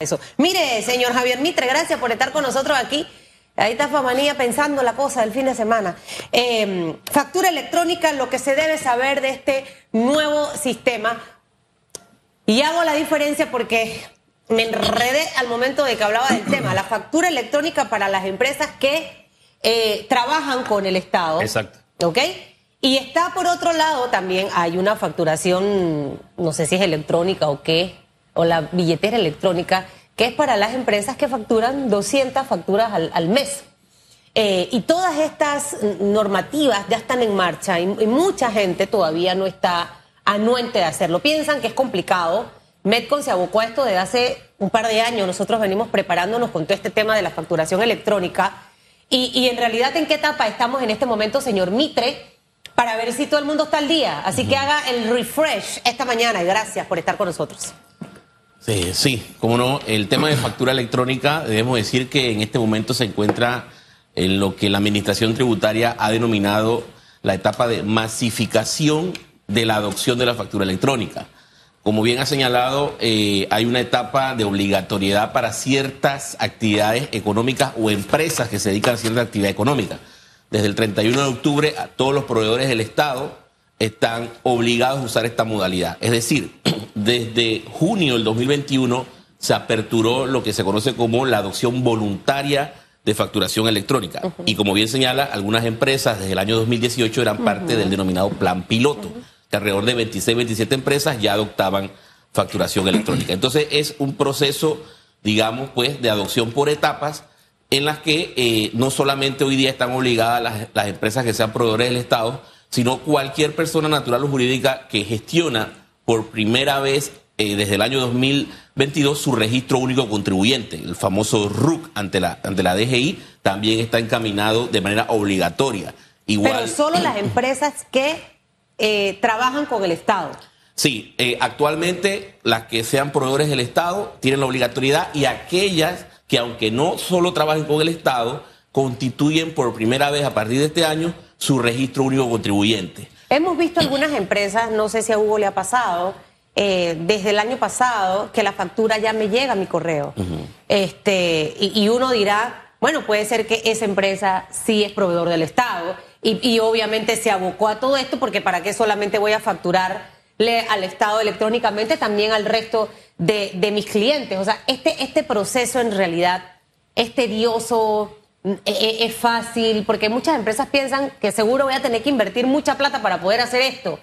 Eso. Mire, señor Javier Mitre, gracias por estar con nosotros aquí. Ahí está Famanía pensando la cosa del fin de semana. Eh, factura electrónica, lo que se debe saber de este nuevo sistema. Y hago la diferencia porque me enredé al momento de que hablaba del tema. La factura electrónica para las empresas que eh, trabajan con el Estado. Exacto. ¿Ok? Y está por otro lado también, hay una facturación, no sé si es electrónica o qué, o la billetera electrónica, que es para las empresas que facturan 200 facturas al, al mes. Eh, y todas estas normativas ya están en marcha y, y, mucha gente todavía no está anuente de hacerlo. Piensan que es complicado. Medcon se abocó a esto desde hace un par de años. Nosotros venimos preparándonos con todo este tema de la facturación electrónica. Y, y en realidad, ¿en qué etapa estamos en este momento, señor Mitre? Para ver si todo el mundo está al día. Así uh -huh. que haga el refresh esta mañana y gracias por estar con nosotros. Sí, sí, como no, el tema de factura electrónica, debemos decir que en este momento se encuentra en lo que la Administración Tributaria ha denominado la etapa de masificación de la adopción de la factura electrónica. Como bien ha señalado, eh, hay una etapa de obligatoriedad para ciertas actividades económicas o empresas que se dedican a cierta actividad económica. Desde el 31 de octubre, a todos los proveedores del Estado están obligados a usar esta modalidad. Es decir, desde junio del 2021 se aperturó lo que se conoce como la adopción voluntaria de facturación electrónica. Uh -huh. Y como bien señala, algunas empresas desde el año 2018 eran parte uh -huh. del denominado plan piloto, uh -huh. que alrededor de 26, 27 empresas ya adoptaban facturación electrónica. Entonces es un proceso, digamos, pues, de adopción por etapas en las que eh, no solamente hoy día están obligadas las, las empresas que sean proveedores del Estado, sino cualquier persona natural o jurídica que gestiona por primera vez eh, desde el año 2022 su registro único contribuyente, el famoso RUC ante la, ante la DGI, también está encaminado de manera obligatoria. Igual, Pero solo las empresas que eh, trabajan con el Estado. Sí, eh, actualmente las que sean proveedores del Estado tienen la obligatoriedad y aquellas que aunque no solo trabajen con el Estado, constituyen por primera vez a partir de este año su registro único contribuyente. Hemos visto algunas empresas, no sé si a Hugo le ha pasado, eh, desde el año pasado, que la factura ya me llega a mi correo. Uh -huh. este, y, y, uno dirá, bueno, puede ser que esa empresa sí es proveedor del Estado y, y, obviamente se abocó a todo esto porque para qué solamente voy a facturarle al Estado electrónicamente, también al resto de, de mis clientes. O sea, este, este proceso en realidad es tedioso, es fácil, porque muchas empresas piensan que seguro voy a tener que invertir mucha plata para poder hacer esto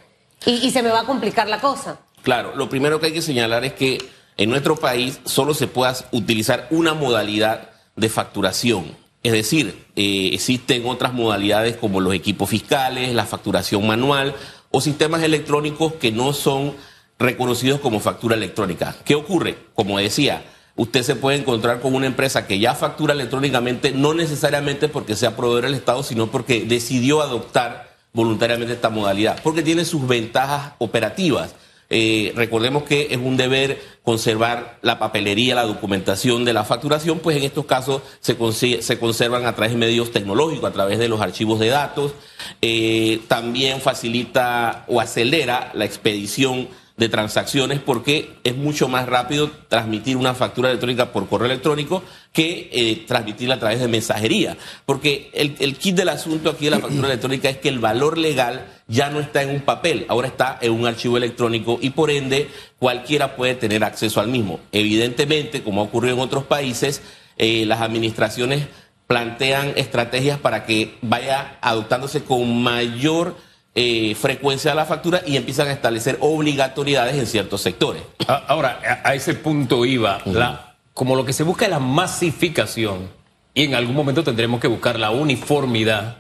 y, se me va a complicar la cosa. Claro, lo primero que hay que señalar es que en nuestro país solo se pueda utilizar una modalidad de facturación. Es decir, eh, existen otras modalidades como los equipos fiscales, la facturación manual o sistemas electrónicos que no son reconocidos como factura electrónica. ¿Qué ocurre? Como decía, usted se puede encontrar con una empresa que ya factura electrónicamente, no necesariamente porque sea proveedor del Estado, sino porque decidió adoptar voluntariamente esta modalidad, porque tiene sus ventajas operativas. Eh, recordemos que es un deber conservar la papelería, la documentación de la facturación, pues en estos casos se, se conservan a través de medios tecnológicos, a través de los archivos de datos. Eh, también facilita o acelera la expedición de transacciones porque es mucho más rápido transmitir una factura electrónica por correo electrónico que eh, transmitirla a través de mensajería. Porque el, el, kit del asunto aquí de la factura electrónica es que el valor legal ya no está en un papel, ahora está en un archivo electrónico y por ende cualquiera puede tener acceso al mismo. Evidentemente, como ha ocurrido en otros países, eh, las administraciones plantean estrategias para que vaya adoptándose con mayor eh, frecuencia de la factura y empiezan a establecer obligatoriedades en ciertos sectores. Ahora, a, ese punto iba, uh -huh. la, como lo que se busca es la masificación y en algún momento tendremos que buscar la uniformidad,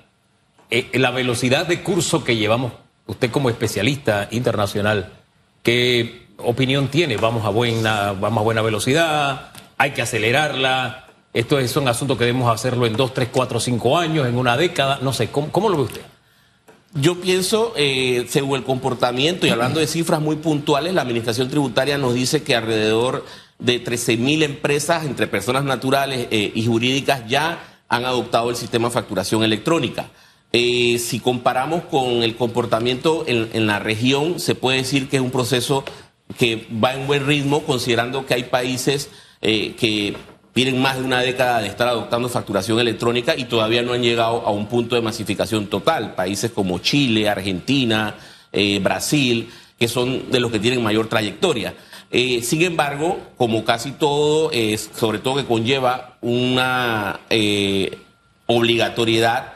eh, la velocidad de curso que llevamos, usted como especialista internacional, ¿qué opinión tiene? ¿Vamos a buena, vamos a buena velocidad? ¿Hay que acelerarla? Estos son asuntos que debemos hacerlo en dos, tres, cuatro, cinco años, en una década, no sé, ¿cómo, cómo lo ve usted? Yo pienso, eh, según el comportamiento y hablando de cifras muy puntuales, la Administración Tributaria nos dice que alrededor de 13 mil empresas entre personas naturales eh, y jurídicas ya han adoptado el sistema de facturación electrónica. Eh, si comparamos con el comportamiento en, la región, se puede decir que es un proceso que va en buen ritmo, considerando que hay países que tienen más de una década de estar adoptando facturación electrónica y todavía no han llegado a un punto de masificación total. Países como Chile, Argentina, eh, Brasil, que son de los que tienen mayor trayectoria. Eh, sin embargo, como casi todo, sobre todo que conlleva una eh, obligatoriedad,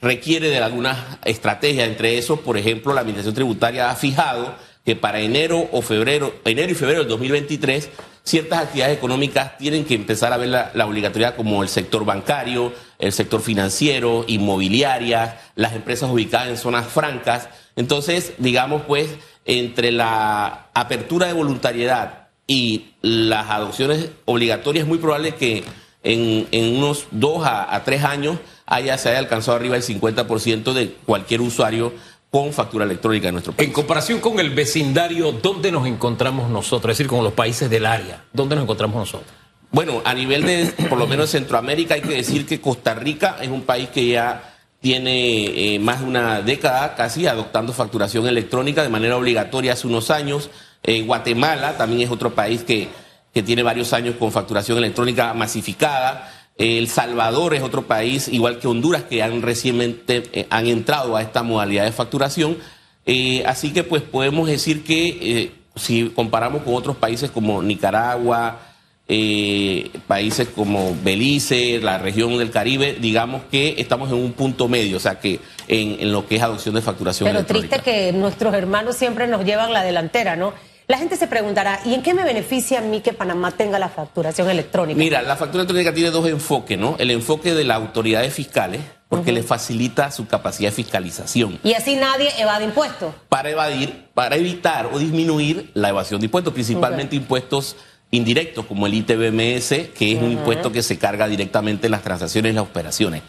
requiere de algunas estrategias. Entre esos, por ejemplo, la Administración Tributaria ha fijado que para enero o febrero, enero y febrero del 2023, ciertas actividades económicas tienen que empezar a ver la, obligatoriedad como el sector bancario, el sector financiero, inmobiliaria, las empresas ubicadas en zonas francas. Entonces, digamos pues, entre la apertura de voluntariedad y las adopciones obligatorias, es muy probable que en, en unos dos a, a, tres años haya, se haya alcanzado arriba el 50% de cualquier usuario con factura electrónica en nuestro país. En comparación con el vecindario, ¿dónde nos encontramos nosotros? Es decir, con los países del área, ¿dónde nos encontramos nosotros? Bueno, a nivel de, por lo menos Centroamérica, hay que decir que Costa Rica es un país que ya tiene eh, más de una década casi adoptando facturación electrónica de manera obligatoria hace unos años. Eh, Guatemala también es otro país que, que tiene varios años con facturación electrónica masificada. El Salvador es otro país, igual que Honduras, que han recientemente eh, han entrado a esta modalidad de facturación. Eh, así que pues podemos decir que eh, si comparamos con otros países como Nicaragua, eh, países como Belice, la región del Caribe, digamos que estamos en un punto medio, o sea que en, en lo que es adopción de facturación Pero triste que nuestros hermanos siempre nos llevan la delantera, ¿no? La gente se preguntará, ¿y en qué me beneficia a mí que Panamá tenga la facturación electrónica? Mira, la factura electrónica tiene dos enfoques, ¿no? El enfoque de las autoridades fiscales, porque uh -huh. le facilita su capacidad de fiscalización. Y así nadie evade impuestos. Para evadir, para evitar o disminuir la evasión de impuestos, principalmente okay. impuestos indirectos, como el ITBMS, que es uh -huh. un impuesto que se carga directamente en las transacciones y las operaciones.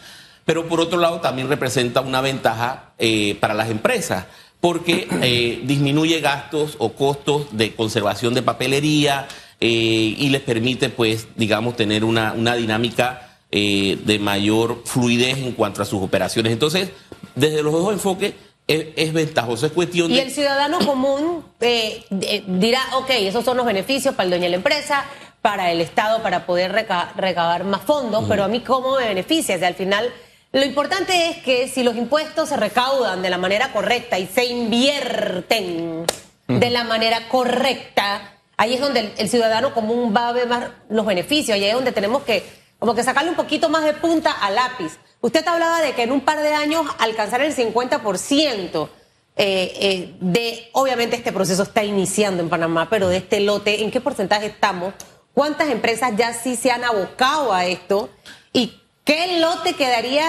Pero por otro lado, también representa una ventaja eh, para las empresas porque eh, disminuye gastos o costos de conservación de papelería eh, y les permite, pues, digamos, tener una, una dinámica eh, de mayor fluidez en cuanto a sus operaciones. Entonces, desde los dos enfoques es, es ventajoso, es cuestión y de... el ciudadano común dirá, ok, esos son los beneficios para el dueño de la empresa, para el Estado, para poder reca recabar más fondos, uh -huh. pero a mí cómo me beneficia, o sea, al final lo importante es que si los impuestos se recaudan de la manera correcta y se invierten de la manera correcta, ahí es donde el, el, ciudadano común va a ver más los beneficios, ahí es donde tenemos que como que sacarle un poquito más de punta al lápiz. Usted hablaba de que en un par de años alcanzar el 50% eh, eh, de, obviamente este proceso está iniciando en Panamá, pero de este lote, ¿en qué porcentaje estamos? ¿Cuántas empresas ya sí se han abocado a esto? ¿Y ¿Qué lote quedaría?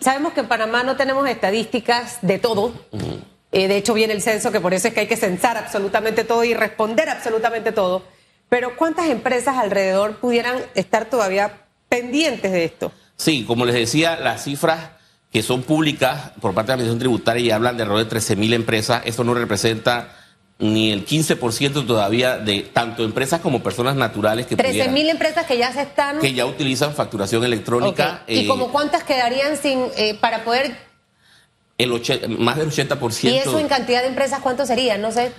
Sabemos que en Panamá no tenemos estadísticas de todo. Eh, de hecho, viene el censo, que por eso es que hay que censar absolutamente todo y responder absolutamente todo. Pero ¿cuántas empresas alrededor pudieran estar todavía pendientes de esto? Sí, como les decía, las cifras que son públicas por parte de la Administración Tributaria y hablan de alrededor de 13 mil empresas, eso no representa ni el 15% todavía de tanto empresas como personas naturales que 13 mil empresas que ya se están que ya utilizan facturación electrónica okay. y eh, como cuántas quedarían sin eh, para poder el más del 80%. ¿Y eso en cantidad de empresas cuánto sería? No sé,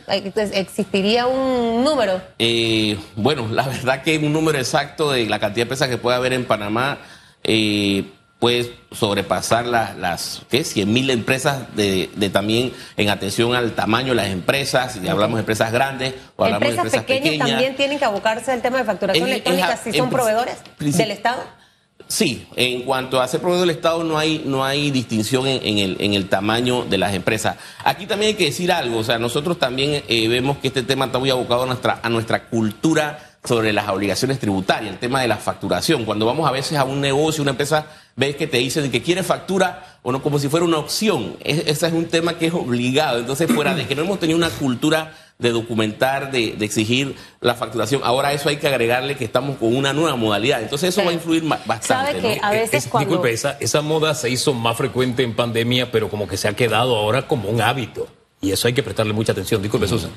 ¿existiría un número? Eh, bueno, la verdad que un número exacto de la cantidad de empresas que puede haber en Panamá eh, puede sobrepasar las, las ¿qué? 100 mil empresas de, de, también en atención al tamaño de las empresas, si hablamos de empresas grandes o hablamos empresas de empresas pequeñas, pequeñas. también tienen que abocarse al tema de facturación En- electrónica en- si son proveedores del Estado. Sí, en cuanto a ser proveedor del Estado no hay, no hay distinción en, en el, en el tamaño de las empresas. Aquí también hay que decir algo, o sea, nosotros también eh, vemos que este tema está muy abocado a nuestra, a nuestra cultura sobre las obligaciones tributarias, el tema de la facturación. Cuando vamos a veces a un negocio, una empresa, ves que te dicen que quiere factura o no, como si fuera una opción. Es- ese es un tema que es obligado. Entonces, fuera de que no hemos tenido una cultura de documentar, de, de exigir la facturación, ahora eso hay que agregarle que estamos con una nueva modalidad. Entonces, eso Sí. va a influir bastante. Sabe que ¿no? a veces Es- cuando... Disculpe, esa, esa moda se hizo más frecuente en pandemia, pero como que se ha quedado ahora como un hábito. Y eso hay que prestarle mucha atención. Disculpe, Susan.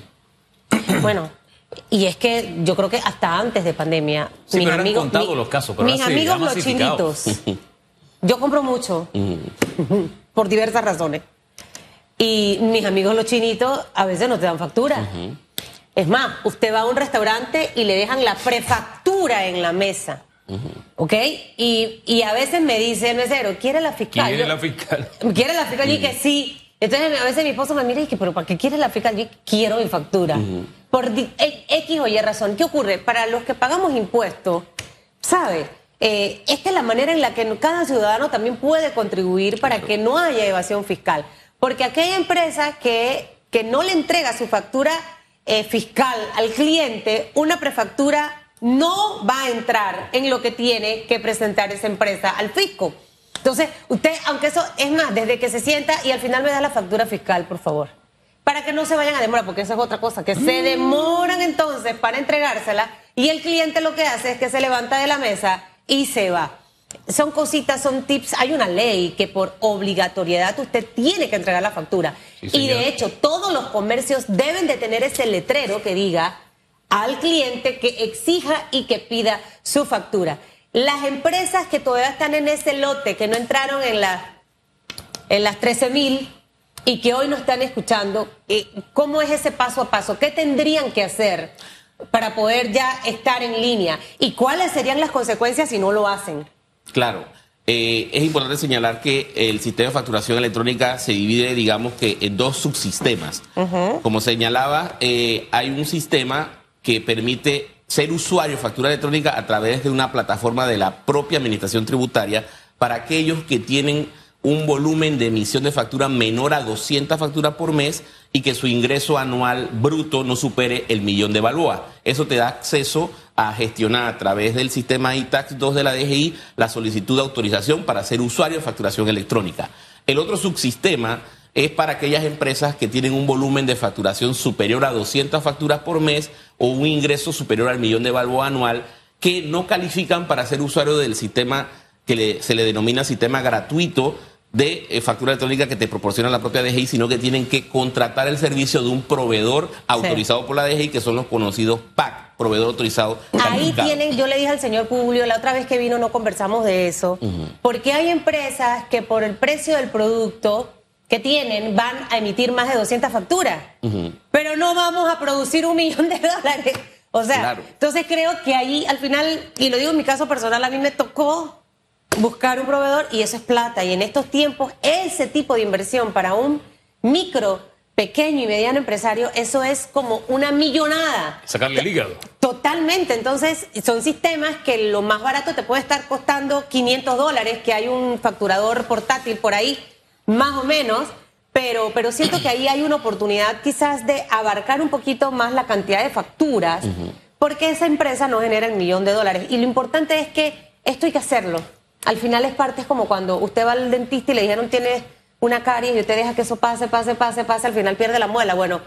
Bueno, y es que yo creo que hasta antes de pandemia, Sí, mis pero eran amigos, contados mi- los casos, pero mis amigos los chinitos, yo compro mucho por diversas razones. Y mis amigos los chinitos a veces no te dan factura. Es más, usted va a un restaurante y le dejan la prefactura en la mesa. ¿Ok? Y, y, a veces me dice el mesero, ¿quiere la fiscal? ¿Quiere la fiscal? ¿Quiere la fiscal? Y que sí. Entonces a veces mi esposo me mira y dice, ¿pero para qué quiere la fiscal? Yo quiero mi factura. Por X o Y razón. ¿Qué ocurre? Para los que pagamos impuestos, ¿sabe? Eh, esta es la manera en la que cada ciudadano también puede contribuir para que no haya evasión fiscal. Porque aquella empresa que, que no le entrega su factura eh, fiscal al cliente, una prefactura no va a entrar en lo que tiene que presentar esa empresa al fisco. Entonces, usted, aunque eso es más, desde que se sienta y al final me da la factura fiscal, por favor. Para que no se vayan a demorar, porque eso es otra cosa, que se demoran entonces para entregársela y el cliente lo que hace es que se levanta de la mesa y se va. Son cositas, son tips. Hay una ley que por obligatoriedad usted tiene que entregar la factura. y de hecho, todos los comercios deben de tener ese letrero que diga al cliente que exija y que pida su factura. Las empresas que todavía están en ese lote, que no entraron en, la, en las 13 mil y que hoy no están escuchando, eh, ¿cómo es ese paso a paso? ¿Qué tendrían que hacer para poder ya estar en línea? ¿Y cuáles serían las consecuencias si no lo hacen? Claro. Eh, es importante señalar que el sistema de facturación electrónica se divide, digamos que, en dos subsistemas. Como señalaba, eh, hay un sistema que permite ser usuario de factura electrónica a través de una plataforma de la propia Administración Tributaria para aquellos que tienen un volumen de emisión de factura menor a 200 facturas por mes y que su ingreso anual bruto no supere el millón de balboa. Eso te da acceso a gestionar a través del sistema ITAX 2 de la DGI la solicitud de autorización para ser usuario de facturación electrónica. El otro subsistema es para aquellas empresas que tienen un volumen de facturación superior a 200 facturas por mes o un ingreso superior al millón de balboa anual que no califican para ser usuario del sistema que se le denomina sistema gratuito de eh, factura electrónica que te proporciona la propia DGI, sino que tienen que contratar el servicio de un proveedor autorizado por la DGI, que son los conocidos PAC, proveedor autorizado. Ahí tienen, yo le dije al señor Publio, la otra vez que vino no conversamos de eso, porque hay empresas que por el precio del producto que tienen van a emitir más de 200 facturas, pero no vamos a producir un millón de dólares. O sea, entonces creo que ahí al final, y lo digo en mi caso personal, a mí me tocó buscar un proveedor y eso es plata. Y en estos tiempos, ese tipo de inversión para un micro, pequeño y mediano empresario, eso es como una millonada. Sacarle el hígado. Totalmente. Entonces, son sistemas que lo más barato te puede estar costando 500 dólares, que hay un facturador portátil por ahí más o menos, pero, pero siento que ahí hay una oportunidad quizás de abarcar un poquito más la cantidad de facturas, porque esa empresa no genera el millón de dólares. Y lo importante es que esto hay que hacerlo. Al final es parte, es como cuando usted va al dentista y le dijeron tiene una caries y usted deja que eso pase, pase, pase, pase, al final pierde la muela. Bueno,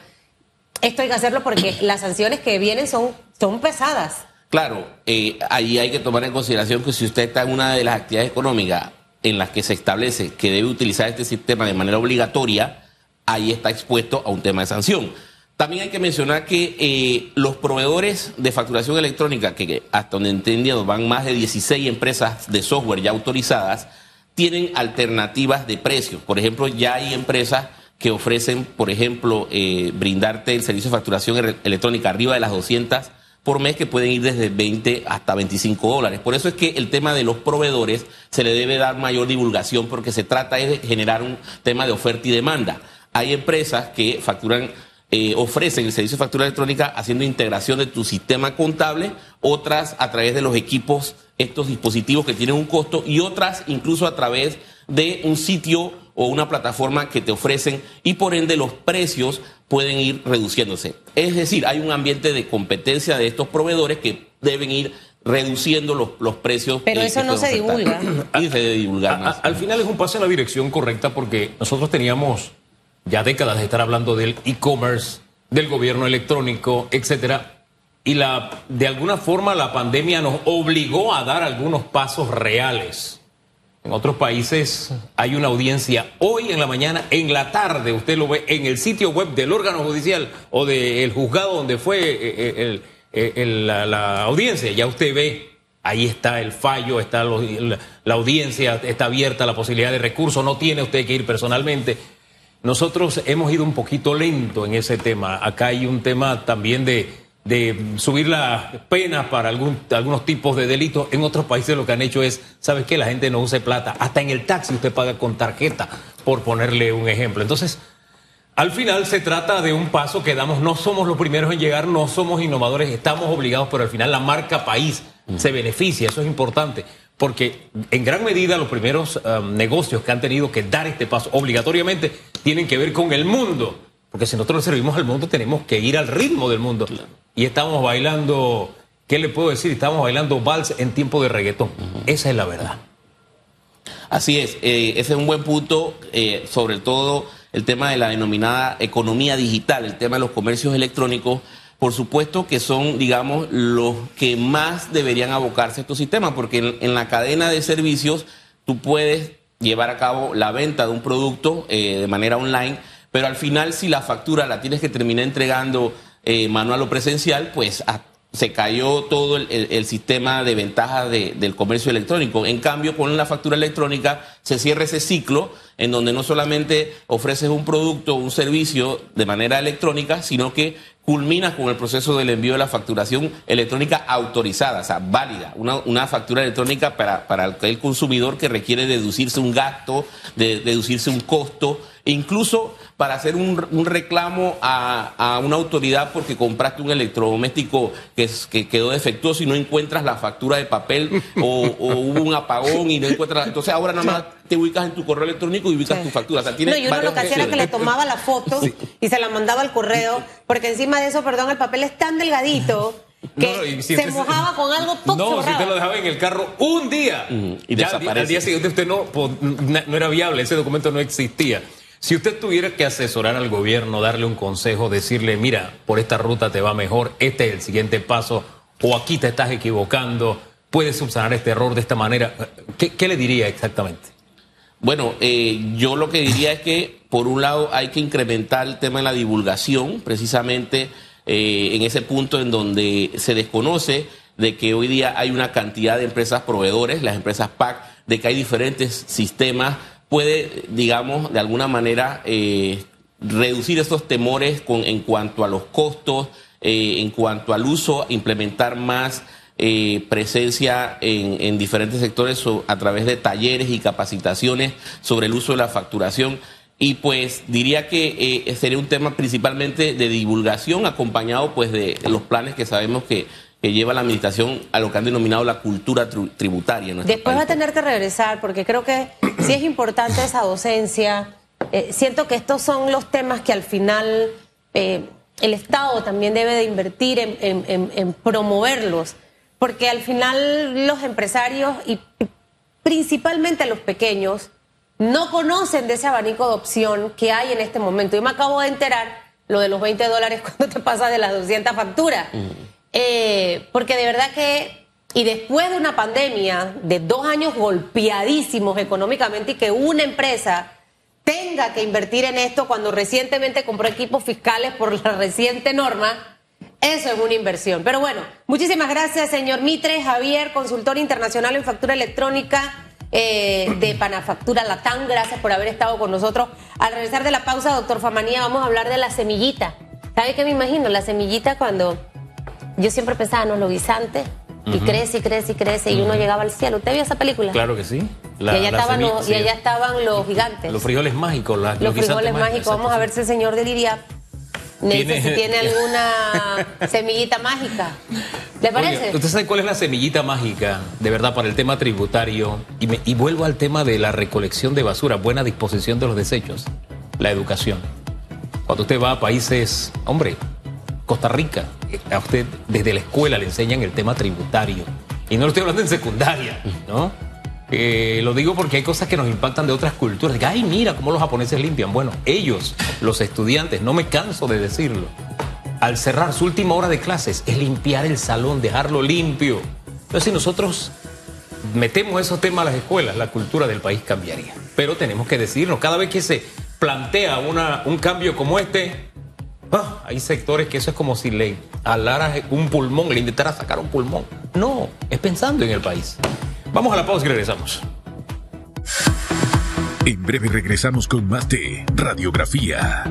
esto hay que hacerlo porque las sanciones que vienen son, son pesadas. Claro, eh, ahí hay que tomar en consideración que si usted está en una de las actividades económicas en las que se establece que debe utilizar este sistema de manera obligatoria, ahí está expuesto a un tema de sanción. También hay que mencionar que eh, los proveedores de facturación electrónica, que hasta donde entendido van más de 16 empresas de software ya autorizadas, tienen alternativas de precios. Por ejemplo, ya hay empresas que ofrecen, por ejemplo, eh, brindarte el servicio de facturación electrónica arriba de las 200 por mes que pueden ir desde 20 hasta 25 dólares. Por eso es que el tema de los proveedores se le debe dar mayor divulgación porque se trata de generar un tema de oferta y demanda. Hay empresas que facturan, eh, ofrecen el servicio de factura electrónica haciendo integración de tu sistema contable, otras a través de los equipos, estos dispositivos que tienen un costo y otras incluso a través de un sitio o una plataforma que te ofrecen y por ende los precios pueden ir reduciéndose. Es decir, hay un ambiente de competencia de estos proveedores que deben ir reduciendo los, los precios. Pero eso no se divulga. y se debe divulgar más. al final es un paso en la dirección correcta porque nosotros teníamos ya décadas de estar hablando del e-commerce, del gobierno electrónico, etcétera. Y la, de alguna forma la pandemia nos obligó a dar algunos pasos reales en otros países hay una audiencia hoy en la mañana, en la tarde, usted lo ve en el sitio web del órgano judicial o del juzgado donde fue eh, eh, eh, la, audiencia. Ya usted ve, ahí está el fallo, está la, audiencia, está abierta la posibilidad de recurso, no tiene usted que ir personalmente. Nosotros hemos ido un poquito lento en ese tema. Acá hay un tema también de, de subir las penas para algún, algunos tipos de delitos. En otros países lo que han hecho es, ¿sabes qué? La gente no use plata. Hasta en el taxi usted paga con tarjeta, por ponerle un ejemplo. Entonces, al final se trata de un paso que damos. No somos los primeros en llegar, no somos innovadores, estamos obligados, pero al final la marca país se beneficia. Eso es importante porque en gran medida los primeros um, negocios que han tenido que dar este paso obligatoriamente tienen que ver con el mundo, porque si nosotros servimos al mundo tenemos que ir al ritmo del mundo. Y estamos bailando, ¿qué le puedo decir? Estamos bailando vals en tiempo de reggaetón. Esa es la verdad. Así es, eh, ese es un buen punto, eh, sobre todo el tema de la denominada economía digital, el tema de los comercios electrónicos por supuesto que son, digamos, los que más deberían abocarse a estos sistemas, porque en, la cadena de servicios tú puedes llevar a cabo la venta de un producto eh, de manera online, pero al final si la factura la tienes que terminar entregando eh, manual o presencial, pues se cayó todo el, sistema de ventajas del comercio electrónico. En cambio, con la factura electrónica se cierra ese ciclo en donde no solamente ofreces un producto un servicio de manera electrónica, sino que culminas con el proceso del envío de la facturación electrónica autorizada, o sea, válida, una, factura electrónica para, para el consumidor que requiere deducirse un gasto, de, deducirse un costo, e incluso para hacer un, reclamo a, una autoridad porque compraste un electrodoméstico que, que quedó defectuoso y no encuentras la factura de papel o, hubo un apagón y no encuentras... Entonces ahora nada más te ubicas en tu correo electrónico y ubicas tu factura. O sea, no, y uno lo que hacía era que le tomaba la foto y se la mandaba al correo porque encima de eso, perdón, el papel es tan delgadito que se mojaba con algo todo No, si usted lo dejaba en el carro un día y ya al día siguiente usted no, no era viable, ese documento no existía. Si usted tuviera que asesorar al gobierno, darle un consejo, decirle, mira, por esta ruta te va mejor, este es el siguiente paso, o aquí te estás equivocando, puedes subsanar este error de esta manera, ¿qué, le diría exactamente? Bueno, eh, yo lo que diría es que, por un lado, hay que incrementar el tema de la divulgación, precisamente eh, en ese punto en donde se desconoce de que hoy día hay una cantidad de empresas proveedores, las empresas PAC, de que hay diferentes sistemas. Puede, digamos, de alguna manera eh, reducir esos temores con, en cuanto a los costos, eh, en cuanto al uso, implementar más eh, presencia en, diferentes sectores a través de talleres y capacitaciones sobre el uso de la facturación. Y pues diría que sería un tema principalmente de divulgación acompañado pues de los planes que sabemos que que lleva la administración a lo que han denominado la cultura tributaria. Después va a tener que regresar porque creo que sí es importante esa docencia. Eh, siento que estos son los temas que al final eh, el Estado también debe de invertir en, promoverlos, porque al final los empresarios y principalmente los pequeños no conocen de ese abanico de opción que hay en este momento. Yo me acabo de enterar lo de los 20 dólares cuando te pasa de las 200 facturas. Eh, porque de verdad que, y después de una pandemia de dos años golpeadísimos económicamente y que una empresa tenga que invertir en esto cuando recientemente compró equipos fiscales por la reciente norma, eso es una inversión. Pero bueno, muchísimas gracias, señor Mitre, Javier, consultor internacional en factura electrónica eh, de Panafactura Latam. Gracias por haber estado con nosotros. Al regresar de la pausa, doctor Famanía, vamos a hablar de la semillita. ¿Sabe qué me imagino? La semillita cuando yo siempre pensaba, no, lo guisante, y crece y crece y crece, y uno llegaba al cielo. ¿Usted vio esa película? Claro que sí. y, allá estaban los, y, allá estaban los, gigantes. Los frijoles mágicos. los frijoles mágicos. Vamos a ver si el señor de Liria ¿Tiene? si tiene alguna semillita mágica. ¿Le parece? ¿Usted sabe cuál es la semillita mágica, de verdad, para el tema tributario? Y, me, y vuelvo al tema de la recolección de basura, buena disposición de los desechos, la educación. Cuando usted va a países, hombre, Costa Rica, a usted desde la escuela le enseñan el tema tributario. Y no lo estoy hablando en secundaria, ¿no? Eh, lo digo porque hay cosas que nos impactan de otras culturas. Ay, mira cómo los japoneses limpian. Bueno, ellos, los estudiantes, no me canso de decirlo. Al cerrar su última hora de clases es limpiar el salón, dejarlo limpio. Entonces, si nosotros metemos esos temas a las escuelas, la cultura del país cambiaría. Pero tenemos que decirnos, cada vez que se plantea una, un cambio como este, Ah, hay sectores que eso es como si le alaras un pulmón, le sacar un pulmón. No, es pensando en el país. Vamos a la pausa y regresamos. En breve regresamos con más de Radiografía.